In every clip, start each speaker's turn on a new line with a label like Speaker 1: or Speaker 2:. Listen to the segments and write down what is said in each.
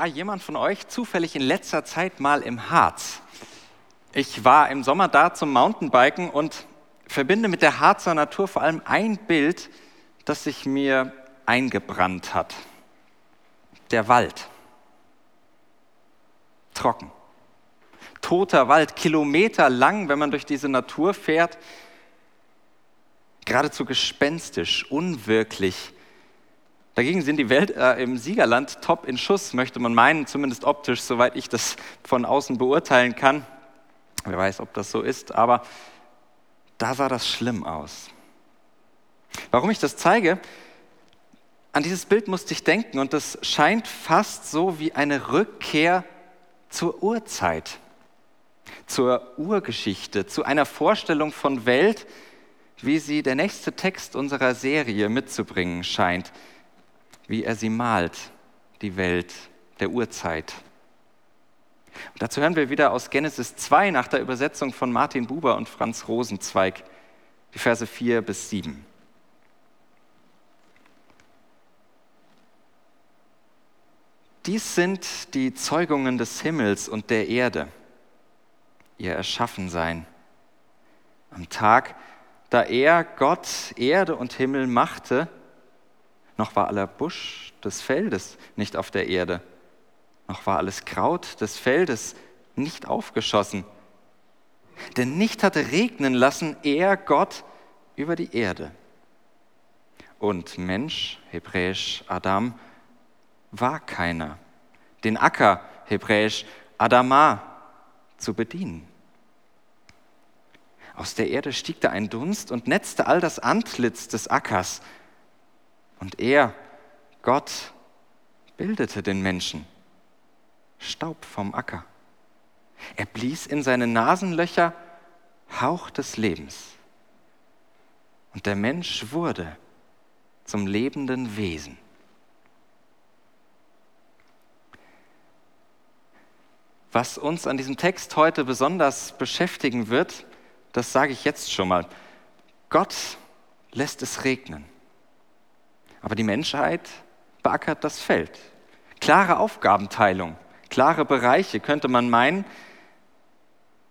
Speaker 1: War jemand von euch zufällig in letzter Zeit mal im Harz? Ich war im Sommer da zum Mountainbiken und verbinde mit der Harzer Natur vor allem ein Bild, das sich mir eingebrannt hat. Der Wald. Trocken. Toter Wald, kilometerlang, wenn man durch diese Natur fährt. Geradezu gespenstisch, unwirklich Dagegen sind die Welt äh, im Siegerland top in Schuss, möchte man meinen, zumindest optisch, soweit ich das von außen beurteilen kann. Wer weiß, ob das so ist, aber da sah das schlimm aus. Warum ich das zeige? An dieses Bild musste ich denken und das scheint fast so wie eine Rückkehr zur Urzeit, zur Urgeschichte, zu einer Vorstellung von Welt, wie sie der nächste Text unserer Serie mitzubringen scheint wie er sie malt, die Welt der Urzeit. Und dazu hören wir wieder aus Genesis 2 nach der Übersetzung von Martin Buber und Franz Rosenzweig, die Verse 4 bis 7. Dies sind die Zeugungen des Himmels und der Erde, ihr Erschaffensein. Am Tag, da er, Gott, Erde und Himmel machte, noch war aller Busch des Feldes nicht auf der Erde, noch war alles Kraut des Feldes nicht aufgeschossen. Denn nicht hatte regnen lassen er, Gott, über die Erde. Und Mensch, hebräisch Adam, war keiner, den Acker, hebräisch Adama, zu bedienen. Aus der Erde stieg da ein Dunst und netzte all das Antlitz des Ackers und er, Gott, bildete den Menschen. Staub vom Acker. Er blies in seine Nasenlöcher Hauch des Lebens. Und der Mensch wurde zum lebenden Wesen. Was uns an diesem Text heute besonders beschäftigen wird, das sage ich jetzt schon mal. Gott lässt es regnen. Aber die Menschheit beackert das Feld. Klare Aufgabenteilung, klare Bereiche könnte man meinen.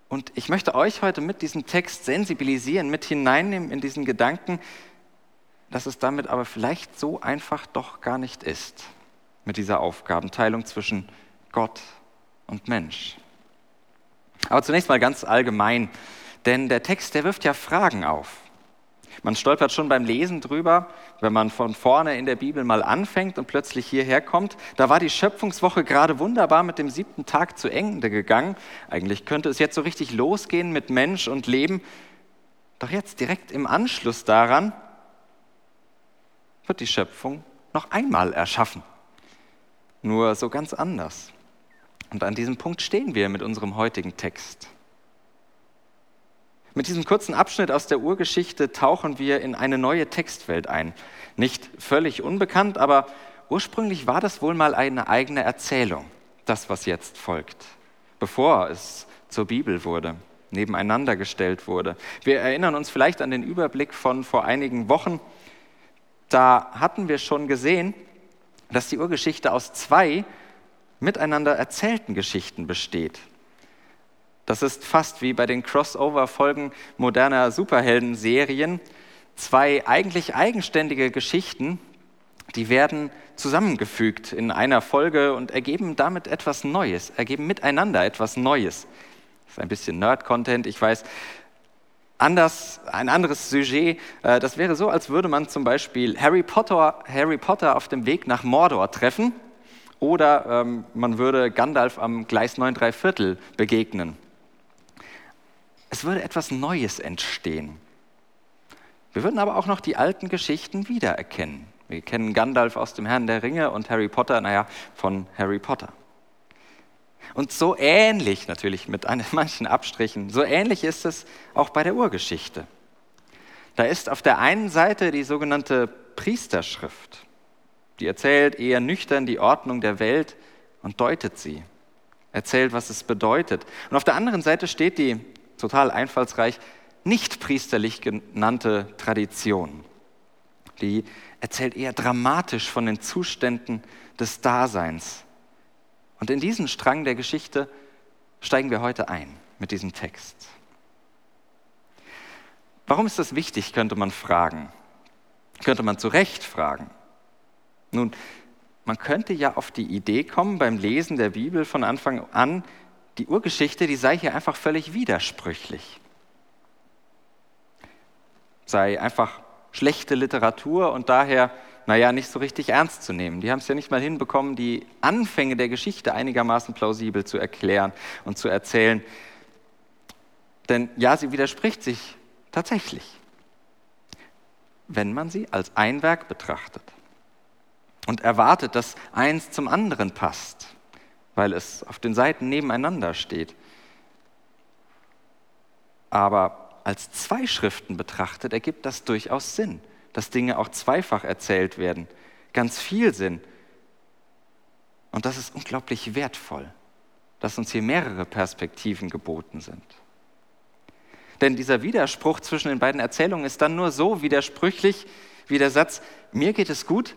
Speaker 1: Und ich möchte euch heute mit diesem Text sensibilisieren, mit hineinnehmen in diesen Gedanken, dass es damit aber vielleicht so einfach doch gar nicht ist, mit dieser Aufgabenteilung zwischen Gott und Mensch. Aber zunächst mal ganz allgemein, denn der Text, der wirft ja Fragen auf. Man stolpert schon beim Lesen drüber, wenn man von vorne in der Bibel mal anfängt und plötzlich hierher kommt. Da war die Schöpfungswoche gerade wunderbar mit dem siebten Tag zu Ende gegangen. Eigentlich könnte es jetzt so richtig losgehen mit Mensch und Leben. Doch jetzt direkt im Anschluss daran wird die Schöpfung noch einmal erschaffen. Nur so ganz anders. Und an diesem Punkt stehen wir mit unserem heutigen Text. Mit diesem kurzen Abschnitt aus der Urgeschichte tauchen wir in eine neue Textwelt ein. Nicht völlig unbekannt, aber ursprünglich war das wohl mal eine eigene Erzählung, das, was jetzt folgt, bevor es zur Bibel wurde, nebeneinander gestellt wurde. Wir erinnern uns vielleicht an den Überblick von vor einigen Wochen. Da hatten wir schon gesehen, dass die Urgeschichte aus zwei miteinander erzählten Geschichten besteht. Das ist fast wie bei den Crossover-Folgen moderner Superhelden-Serien. Zwei eigentlich eigenständige Geschichten, die werden zusammengefügt in einer Folge und ergeben damit etwas Neues, ergeben miteinander etwas Neues. Das ist ein bisschen Nerd-Content, ich weiß. Anders, ein anderes Sujet, äh, das wäre so, als würde man zum Beispiel Harry Potter, Harry Potter auf dem Weg nach Mordor treffen oder ähm, man würde Gandalf am Gleis 9 3 Viertel begegnen. Es würde etwas Neues entstehen. Wir würden aber auch noch die alten Geschichten wiedererkennen. Wir kennen Gandalf aus dem Herrn der Ringe und Harry Potter, naja, von Harry Potter. Und so ähnlich natürlich mit manchen Abstrichen, so ähnlich ist es auch bei der Urgeschichte. Da ist auf der einen Seite die sogenannte Priesterschrift, die erzählt eher nüchtern die Ordnung der Welt und deutet sie, erzählt, was es bedeutet. Und auf der anderen Seite steht die total einfallsreich nicht priesterlich genannte Tradition. Die erzählt eher dramatisch von den Zuständen des Daseins. Und in diesen Strang der Geschichte steigen wir heute ein mit diesem Text. Warum ist das wichtig, könnte man fragen. Könnte man zu Recht fragen. Nun, man könnte ja auf die Idee kommen beim Lesen der Bibel von Anfang an, die Urgeschichte, die sei hier einfach völlig widersprüchlich. Sei einfach schlechte Literatur und daher, naja, nicht so richtig ernst zu nehmen. Die haben es ja nicht mal hinbekommen, die Anfänge der Geschichte einigermaßen plausibel zu erklären und zu erzählen. Denn ja, sie widerspricht sich tatsächlich, wenn man sie als ein Werk betrachtet und erwartet, dass eins zum anderen passt, weil es auf den Seiten nebeneinander steht. Aber als zwei Schriften betrachtet, ergibt das durchaus Sinn, dass Dinge auch zweifach erzählt werden. Ganz viel Sinn. Und das ist unglaublich wertvoll, dass uns hier mehrere Perspektiven geboten sind. Denn dieser Widerspruch zwischen den beiden Erzählungen ist dann nur so widersprüchlich wie der Satz, mir geht es gut,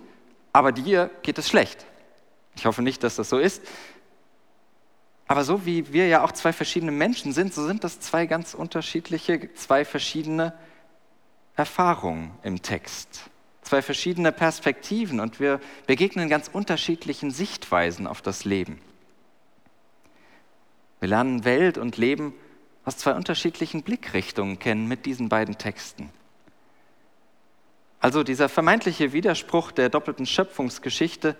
Speaker 1: aber dir geht es schlecht. Ich hoffe nicht, dass das so ist. Aber so wie wir ja auch zwei verschiedene Menschen sind, so sind das zwei ganz unterschiedliche, zwei verschiedene Erfahrungen im Text, zwei verschiedene Perspektiven und wir begegnen ganz unterschiedlichen Sichtweisen auf das Leben. Wir lernen Welt und Leben aus zwei unterschiedlichen Blickrichtungen kennen mit diesen beiden Texten. Also dieser vermeintliche Widerspruch der doppelten Schöpfungsgeschichte,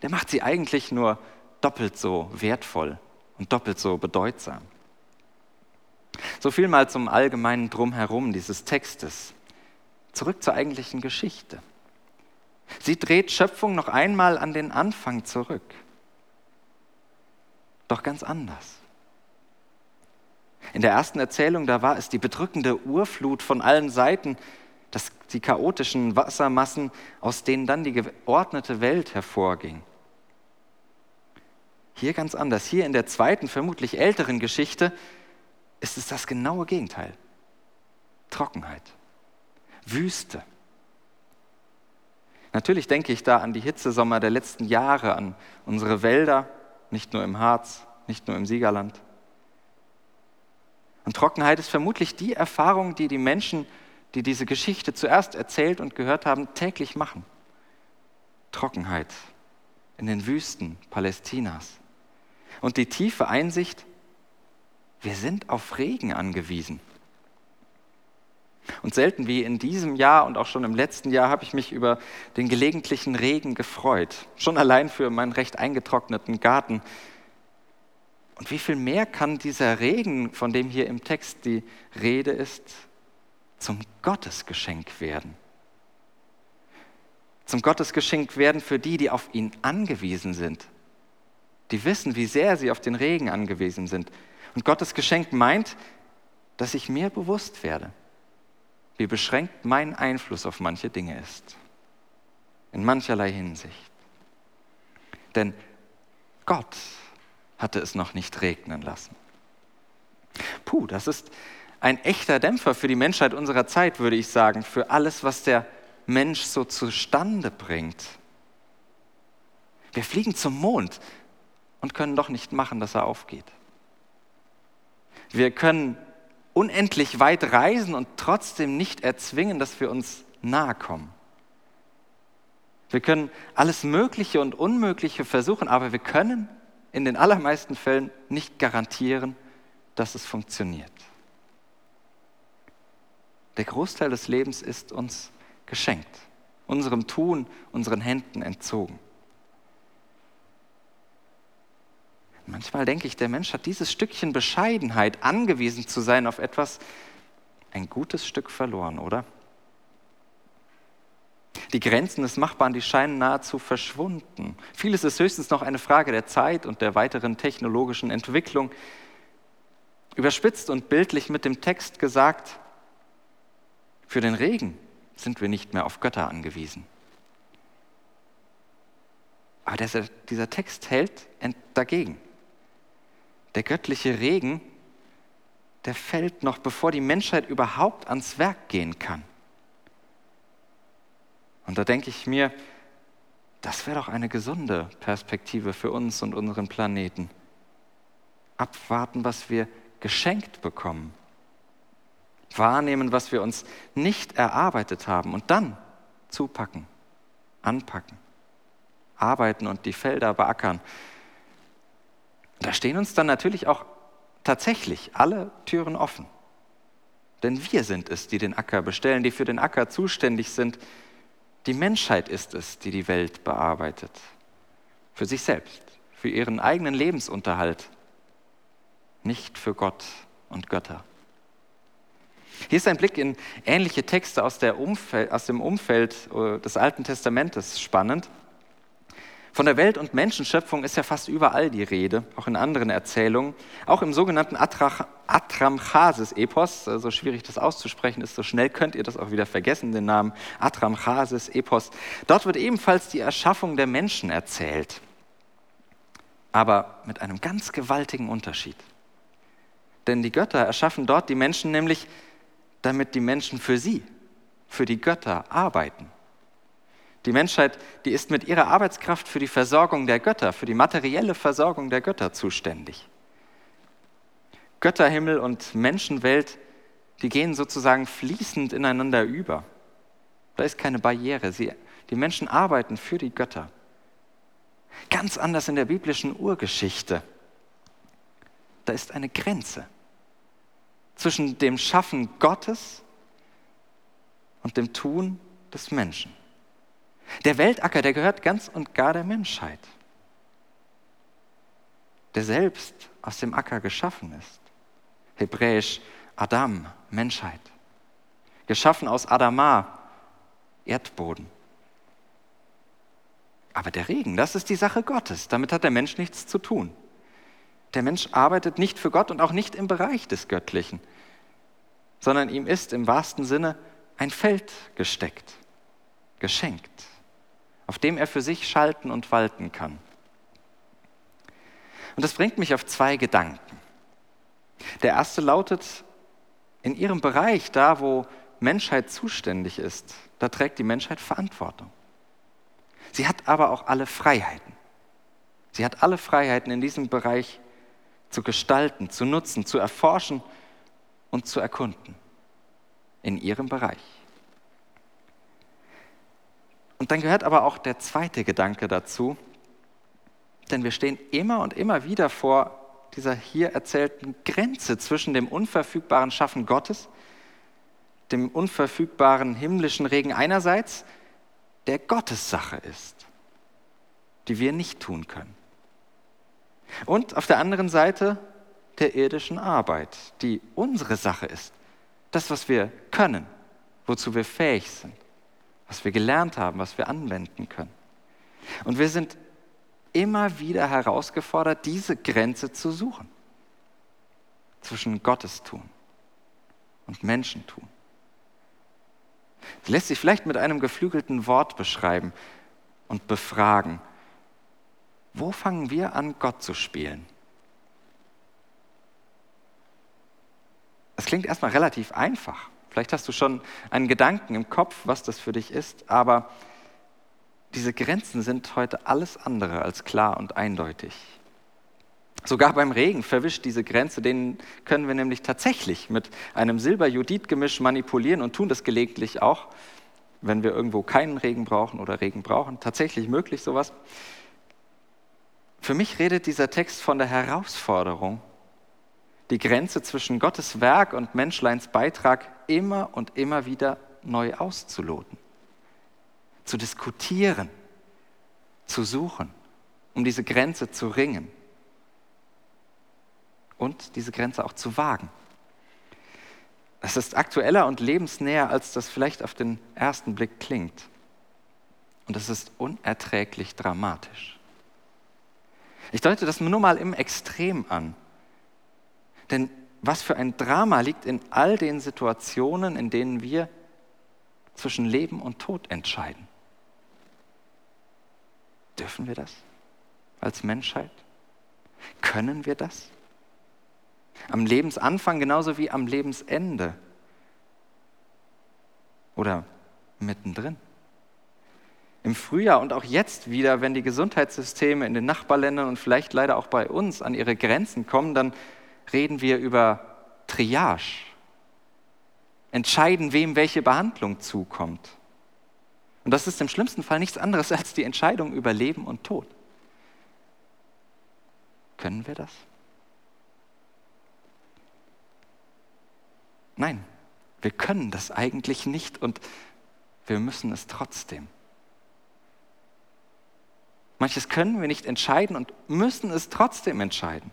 Speaker 1: der macht sie eigentlich nur doppelt so wertvoll und doppelt so bedeutsam. So viel mal zum allgemeinen Drumherum dieses Textes. Zurück zur eigentlichen Geschichte. Sie dreht Schöpfung noch einmal an den Anfang zurück. Doch ganz anders. In der ersten Erzählung, da war es die bedrückende Urflut von allen Seiten, das, die chaotischen Wassermassen, aus denen dann die geordnete Welt hervorging. Hier ganz anders. Hier in der zweiten, vermutlich älteren Geschichte ist es das genaue Gegenteil. Trockenheit, Wüste. Natürlich denke ich da an die Hitzesommer der letzten Jahre, an unsere Wälder, nicht nur im Harz, nicht nur im Siegerland. Und Trockenheit ist vermutlich die Erfahrung, die die Menschen die diese Geschichte zuerst erzählt und gehört haben, täglich machen. Trockenheit in den Wüsten Palästinas. Und die tiefe Einsicht, wir sind auf Regen angewiesen. Und selten wie in diesem Jahr und auch schon im letzten Jahr habe ich mich über den gelegentlichen Regen gefreut. Schon allein für meinen recht eingetrockneten Garten. Und wie viel mehr kann dieser Regen, von dem hier im Text die Rede ist, zum Gottesgeschenk werden. Zum Gottesgeschenk werden für die, die auf ihn angewiesen sind. Die wissen, wie sehr sie auf den Regen angewiesen sind. Und Gottes Geschenk meint, dass ich mir bewusst werde, wie beschränkt mein Einfluss auf manche Dinge ist. In mancherlei Hinsicht. Denn Gott hatte es noch nicht regnen lassen. Puh, das ist ein echter Dämpfer für die Menschheit unserer Zeit, würde ich sagen, für alles, was der Mensch so zustande bringt. Wir fliegen zum Mond und können doch nicht machen, dass er aufgeht. Wir können unendlich weit reisen und trotzdem nicht erzwingen, dass wir uns nahe kommen. Wir können alles Mögliche und Unmögliche versuchen, aber wir können in den allermeisten Fällen nicht garantieren, dass es funktioniert. Der Großteil des Lebens ist uns geschenkt, unserem Tun, unseren Händen entzogen. Manchmal denke ich, der Mensch hat dieses Stückchen Bescheidenheit, angewiesen zu sein auf etwas, ein gutes Stück verloren, oder? Die Grenzen des Machbaren, die scheinen nahezu verschwunden. Vieles ist höchstens noch eine Frage der Zeit und der weiteren technologischen Entwicklung. Überspitzt und bildlich mit dem Text gesagt, für den Regen sind wir nicht mehr auf Götter angewiesen. Aber dieser, Text hält dagegen. Der göttliche Regen, der fällt noch, bevor die Menschheit überhaupt ans Werk gehen kann. Und da denke ich mir, das wäre doch eine gesunde Perspektive für uns und unseren Planeten. Abwarten, was wir geschenkt bekommen. Wahrnehmen, was wir uns nicht erarbeitet haben und dann zupacken, anpacken, arbeiten und die Felder beackern. Da stehen uns dann natürlich auch tatsächlich alle Türen offen. Denn wir sind es, die den Acker bestellen, die für den Acker zuständig sind. Die Menschheit ist es, die die Welt bearbeitet. Für sich selbst, für ihren eigenen Lebensunterhalt, nicht für Gott und Götter. Hier ist ein Blick in ähnliche Texte aus, Umfeld, aus dem Umfeld äh, des Alten Testamentes spannend. Von der Welt- und Menschenschöpfung ist ja fast überall die Rede, auch in anderen Erzählungen. Auch im sogenannten Atramchasis-Epos, so schwierig das auszusprechen ist, so schnell könnt ihr das auch wieder vergessen, den Namen Atramchasis-Epos. Dort wird ebenfalls die Erschaffung der Menschen erzählt, aber mit einem ganz gewaltigen Unterschied. Denn die Götter erschaffen dort die Menschen nämlich, damit die Menschen für sie, für die Götter arbeiten. Die Menschheit, die ist mit ihrer Arbeitskraft für die Versorgung der Götter, für die materielle Versorgung der Götter zuständig. Götterhimmel und Menschenwelt, die gehen sozusagen fließend ineinander über. Da ist keine Barriere. Sie, die Menschen arbeiten für die Götter. Ganz anders in der biblischen Urgeschichte. Da ist eine Grenze zwischen dem Schaffen Gottes und dem Tun des Menschen. Der Weltacker, der gehört ganz und gar der Menschheit, der selbst aus dem Acker geschaffen ist. Hebräisch Adam, Menschheit. Geschaffen aus Adama, Erdboden. Aber der Regen, das ist die Sache Gottes. Damit hat der Mensch nichts zu tun. Der Mensch arbeitet nicht für Gott und auch nicht im Bereich des Göttlichen, sondern ihm ist im wahrsten Sinne ein Feld gesteckt, geschenkt auf dem er für sich schalten und walten kann. Und das bringt mich auf zwei Gedanken. Der erste lautet, in ihrem Bereich, da wo Menschheit zuständig ist, da trägt die Menschheit Verantwortung. Sie hat aber auch alle Freiheiten. Sie hat alle Freiheiten in diesem Bereich zu gestalten, zu nutzen, zu erforschen und zu erkunden. In ihrem Bereich. Und dann gehört aber auch der zweite Gedanke dazu, denn wir stehen immer und immer wieder vor dieser hier erzählten Grenze zwischen dem unverfügbaren Schaffen Gottes, dem unverfügbaren himmlischen Regen einerseits, der Gottes Sache ist, die wir nicht tun können. Und auf der anderen Seite der irdischen Arbeit, die unsere Sache ist, das, was wir können, wozu wir fähig sind was wir gelernt haben, was wir anwenden können. Und wir sind immer wieder herausgefordert, diese Grenze zu suchen zwischen Gottestun und Menschentun. Es lässt sich vielleicht mit einem geflügelten Wort beschreiben und befragen. Wo fangen wir an, Gott zu spielen? Es klingt erstmal relativ einfach. Vielleicht hast du schon einen Gedanken im Kopf, was das für dich ist, aber diese Grenzen sind heute alles andere als klar und eindeutig. Sogar beim Regen verwischt diese Grenze, den können wir nämlich tatsächlich mit einem Silber-Jodid-Gemisch manipulieren und tun das gelegentlich auch, wenn wir irgendwo keinen Regen brauchen oder Regen brauchen. Tatsächlich möglich sowas. Für mich redet dieser Text von der Herausforderung, die Grenze zwischen Gottes Werk und Menschleins Beitrag immer und immer wieder neu auszuloten, zu diskutieren, zu suchen, um diese Grenze zu ringen und diese Grenze auch zu wagen. Das ist aktueller und lebensnäher, als das vielleicht auf den ersten Blick klingt. Und es ist unerträglich dramatisch. Ich deute das nur mal im Extrem an. Denn was für ein Drama liegt in all den Situationen, in denen wir zwischen Leben und Tod entscheiden. Dürfen wir das als Menschheit? Können wir das? Am Lebensanfang genauso wie am Lebensende oder mittendrin. Im Frühjahr und auch jetzt wieder, wenn die Gesundheitssysteme in den Nachbarländern und vielleicht leider auch bei uns an ihre Grenzen kommen, dann reden wir über Triage. Entscheiden, wem welche Behandlung zukommt. Und das ist im schlimmsten Fall nichts anderes als die Entscheidung über Leben und Tod. Können wir das? Nein, wir können das eigentlich nicht und wir müssen es trotzdem. Manches können wir nicht entscheiden und müssen es trotzdem entscheiden.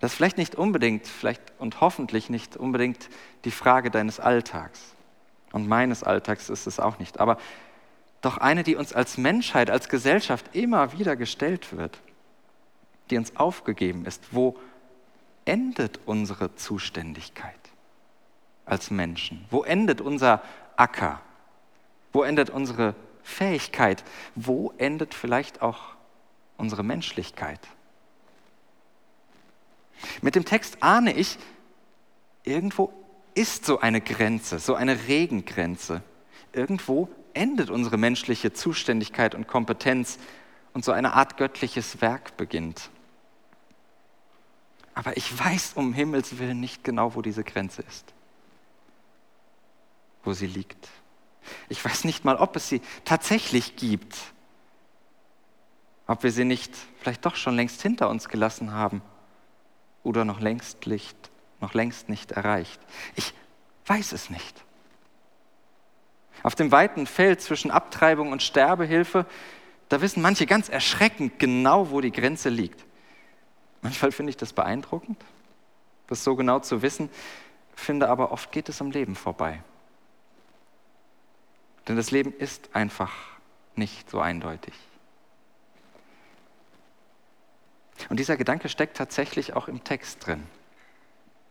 Speaker 1: Das ist vielleicht nicht unbedingt, vielleicht und hoffentlich nicht unbedingt die Frage deines Alltags. Und meines Alltags ist es auch nicht. Aber doch eine, die uns als Menschheit, als Gesellschaft immer wieder gestellt wird, die uns aufgegeben ist. Wo endet unsere Zuständigkeit als Menschen? Wo endet unser Acker? Wo endet unsere Fähigkeit? Wo endet vielleicht auch unsere Menschlichkeit? Mit dem Text ahne ich, irgendwo ist so eine Grenze, so eine Regengrenze. Irgendwo endet unsere menschliche Zuständigkeit und Kompetenz und so eine Art göttliches Werk beginnt. Aber ich weiß um Himmels willen nicht genau, wo diese Grenze ist, wo sie liegt. Ich weiß nicht mal, ob es sie tatsächlich gibt, ob wir sie nicht vielleicht doch schon längst hinter uns gelassen haben oder noch längst, Licht, noch längst nicht erreicht. Ich weiß es nicht. Auf dem weiten Feld zwischen Abtreibung und Sterbehilfe, da wissen manche ganz erschreckend genau, wo die Grenze liegt. Manchmal finde ich das beeindruckend, das so genau zu wissen, finde aber oft geht es am Leben vorbei. Denn das Leben ist einfach nicht so eindeutig. Und dieser Gedanke steckt tatsächlich auch im Text drin,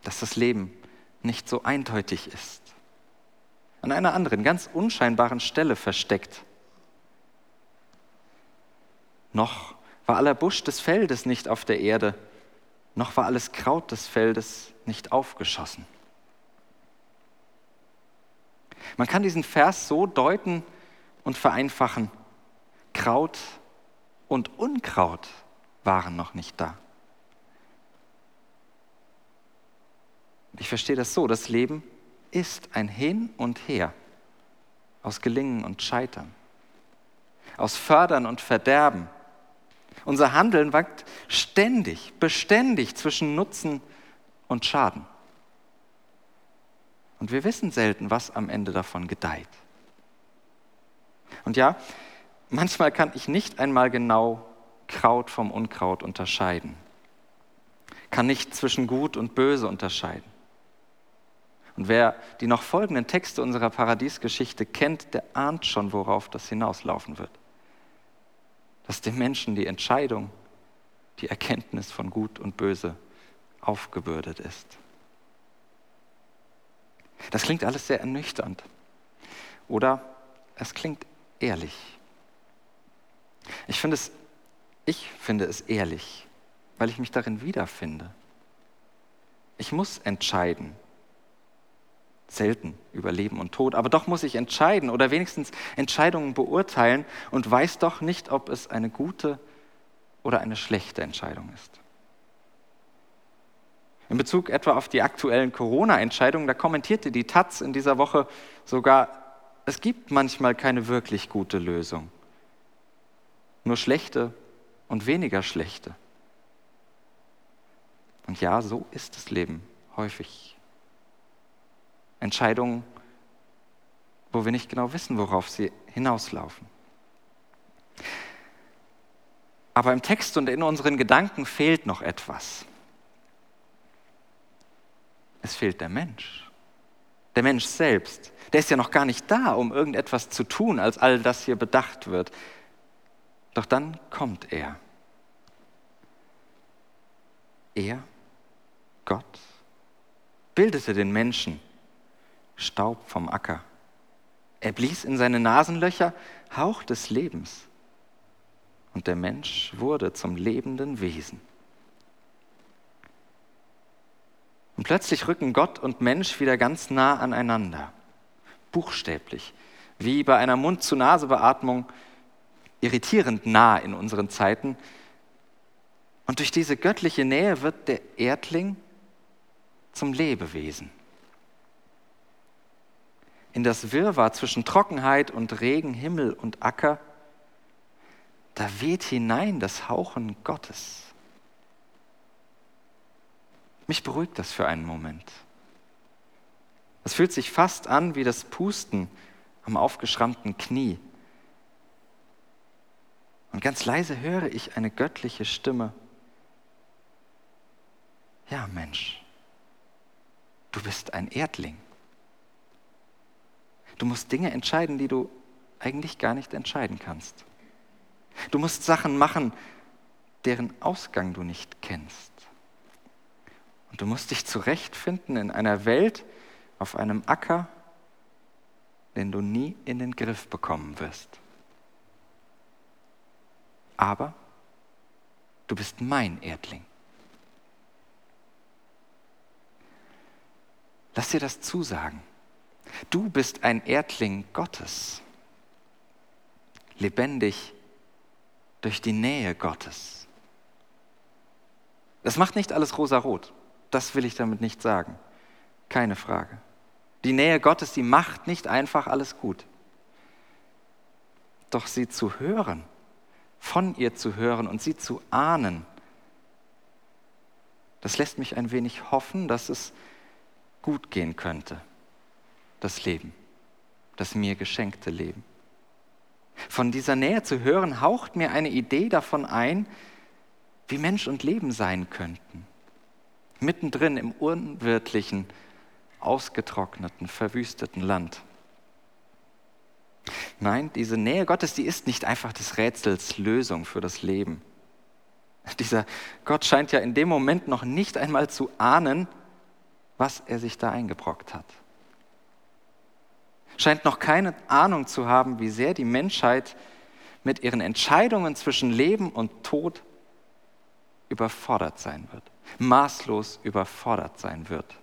Speaker 1: dass das Leben nicht so eindeutig ist. An einer anderen, ganz unscheinbaren Stelle versteckt. Noch war aller Busch des Feldes nicht auf der Erde, noch war alles Kraut des Feldes nicht aufgeschossen. Man kann diesen Vers so deuten und vereinfachen. Kraut und Unkraut waren noch nicht da. Ich verstehe das so, das Leben ist ein Hin und Her aus Gelingen und Scheitern, aus Fördern und Verderben. Unser Handeln wankt ständig, beständig zwischen Nutzen und Schaden. Und wir wissen selten, was am Ende davon gedeiht. Und ja, manchmal kann ich nicht einmal genau Kraut vom Unkraut unterscheiden, kann nicht zwischen Gut und Böse unterscheiden. Und wer die noch folgenden Texte unserer Paradiesgeschichte kennt, der ahnt schon, worauf das hinauslaufen wird. Dass dem Menschen die Entscheidung, die Erkenntnis von Gut und Böse aufgebürdet ist. Das klingt alles sehr ernüchternd. Oder es klingt ehrlich. Ich finde es ich finde es ehrlich, weil ich mich darin wiederfinde. Ich muss entscheiden. Selten über Leben und Tod, aber doch muss ich entscheiden oder wenigstens Entscheidungen beurteilen und weiß doch nicht, ob es eine gute oder eine schlechte Entscheidung ist. In Bezug etwa auf die aktuellen Corona-Entscheidungen, da kommentierte die Taz in dieser Woche sogar, es gibt manchmal keine wirklich gute Lösung, nur schlechte und weniger schlechte. Und ja, so ist das Leben häufig. Entscheidungen, wo wir nicht genau wissen, worauf sie hinauslaufen. Aber im Text und in unseren Gedanken fehlt noch etwas. Es fehlt der Mensch. der Mensch selbst, der ist ja noch gar nicht da, um irgendetwas zu tun, als all das hier bedacht wird. Doch dann kommt er. Er, Gott, bildete den Menschen Staub vom Acker. Er blies in seine Nasenlöcher Hauch des Lebens. Und der Mensch wurde zum lebenden Wesen. Und plötzlich rücken Gott und Mensch wieder ganz nah aneinander, buchstäblich, wie bei einer Mund-zu-Nase-Beatmung, irritierend nah in unseren Zeiten. Und durch diese göttliche Nähe wird der Erdling zum Lebewesen. In das Wirrwarr zwischen Trockenheit und Regen, Himmel und Acker, da weht hinein das Hauchen Gottes. Mich beruhigt das für einen Moment. Es fühlt sich fast an wie das Pusten am aufgeschrammten Knie. Und ganz leise höre ich eine göttliche Stimme. Ja, Mensch, du bist ein Erdling. Du musst Dinge entscheiden, die du eigentlich gar nicht entscheiden kannst. Du musst Sachen machen, deren Ausgang du nicht kennst. Und du musst dich zurechtfinden in einer Welt, auf einem Acker, den du nie in den Griff bekommen wirst. Aber du bist mein Erdling. Lass dir das zusagen. Du bist ein Erdling Gottes, lebendig durch die Nähe Gottes. Das macht nicht alles rosarot. Das will ich damit nicht sagen. Keine Frage. Die Nähe Gottes, die macht nicht einfach alles gut. Doch sie zu hören, von ihr zu hören und sie zu ahnen, das lässt mich ein wenig hoffen, dass es gut gehen könnte, das Leben, das mir geschenkte Leben. Von dieser Nähe zu hören, haucht mir eine Idee davon ein, wie Mensch und Leben sein könnten mittendrin im unwirtlichen, ausgetrockneten, verwüsteten Land. Nein, diese Nähe Gottes, die ist nicht einfach des Rätsels Lösung für das Leben. Dieser Gott scheint ja in dem Moment noch nicht einmal zu ahnen, was er sich da eingebrockt hat. Scheint noch keine Ahnung zu haben, wie sehr die Menschheit mit ihren Entscheidungen zwischen Leben und Tod überfordert sein wird maßlos überfordert sein wird.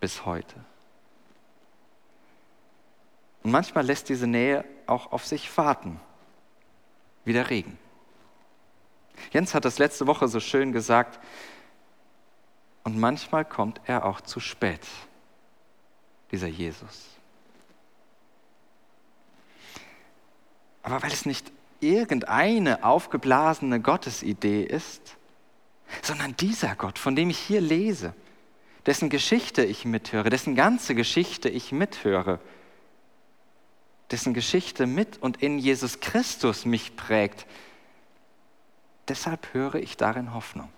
Speaker 1: Bis heute. Und manchmal lässt diese Nähe auch auf sich warten, wie der Regen. Jens hat das letzte Woche so schön gesagt, und manchmal kommt er auch zu spät, dieser Jesus. Aber weil es nicht irgendeine aufgeblasene Gottesidee ist, sondern dieser Gott, von dem ich hier lese, dessen Geschichte ich mithöre, dessen ganze Geschichte ich mithöre, dessen Geschichte mit und in Jesus Christus mich prägt, deshalb höre ich darin Hoffnung.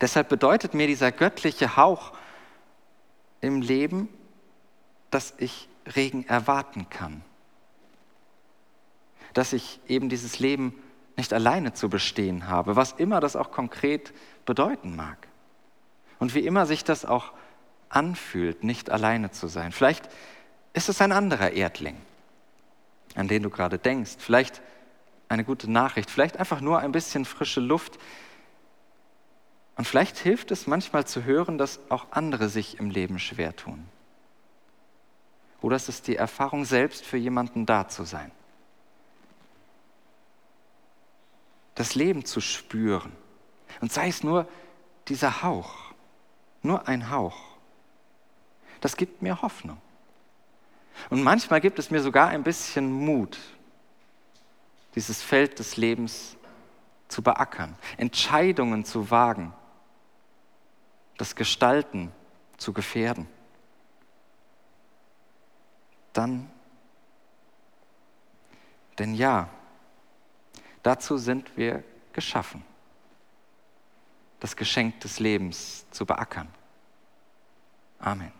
Speaker 1: Deshalb bedeutet mir dieser göttliche Hauch im Leben, dass ich Regen erwarten kann, dass ich eben dieses Leben nicht alleine zu bestehen habe, was immer das auch konkret bedeuten mag. Und wie immer sich das auch anfühlt, nicht alleine zu sein. Vielleicht ist es ein anderer Erdling, an den du gerade denkst. Vielleicht eine gute Nachricht, vielleicht einfach nur ein bisschen frische Luft. Und vielleicht hilft es manchmal zu hören, dass auch andere sich im Leben schwer tun. Oder es ist die Erfahrung selbst für jemanden da zu sein. das Leben zu spüren. Und sei es nur dieser Hauch, nur ein Hauch. Das gibt mir Hoffnung. Und manchmal gibt es mir sogar ein bisschen Mut, dieses Feld des Lebens zu beackern, Entscheidungen zu wagen, das Gestalten zu gefährden. Dann, denn ja, Dazu sind wir geschaffen, das Geschenk des Lebens zu beackern. Amen.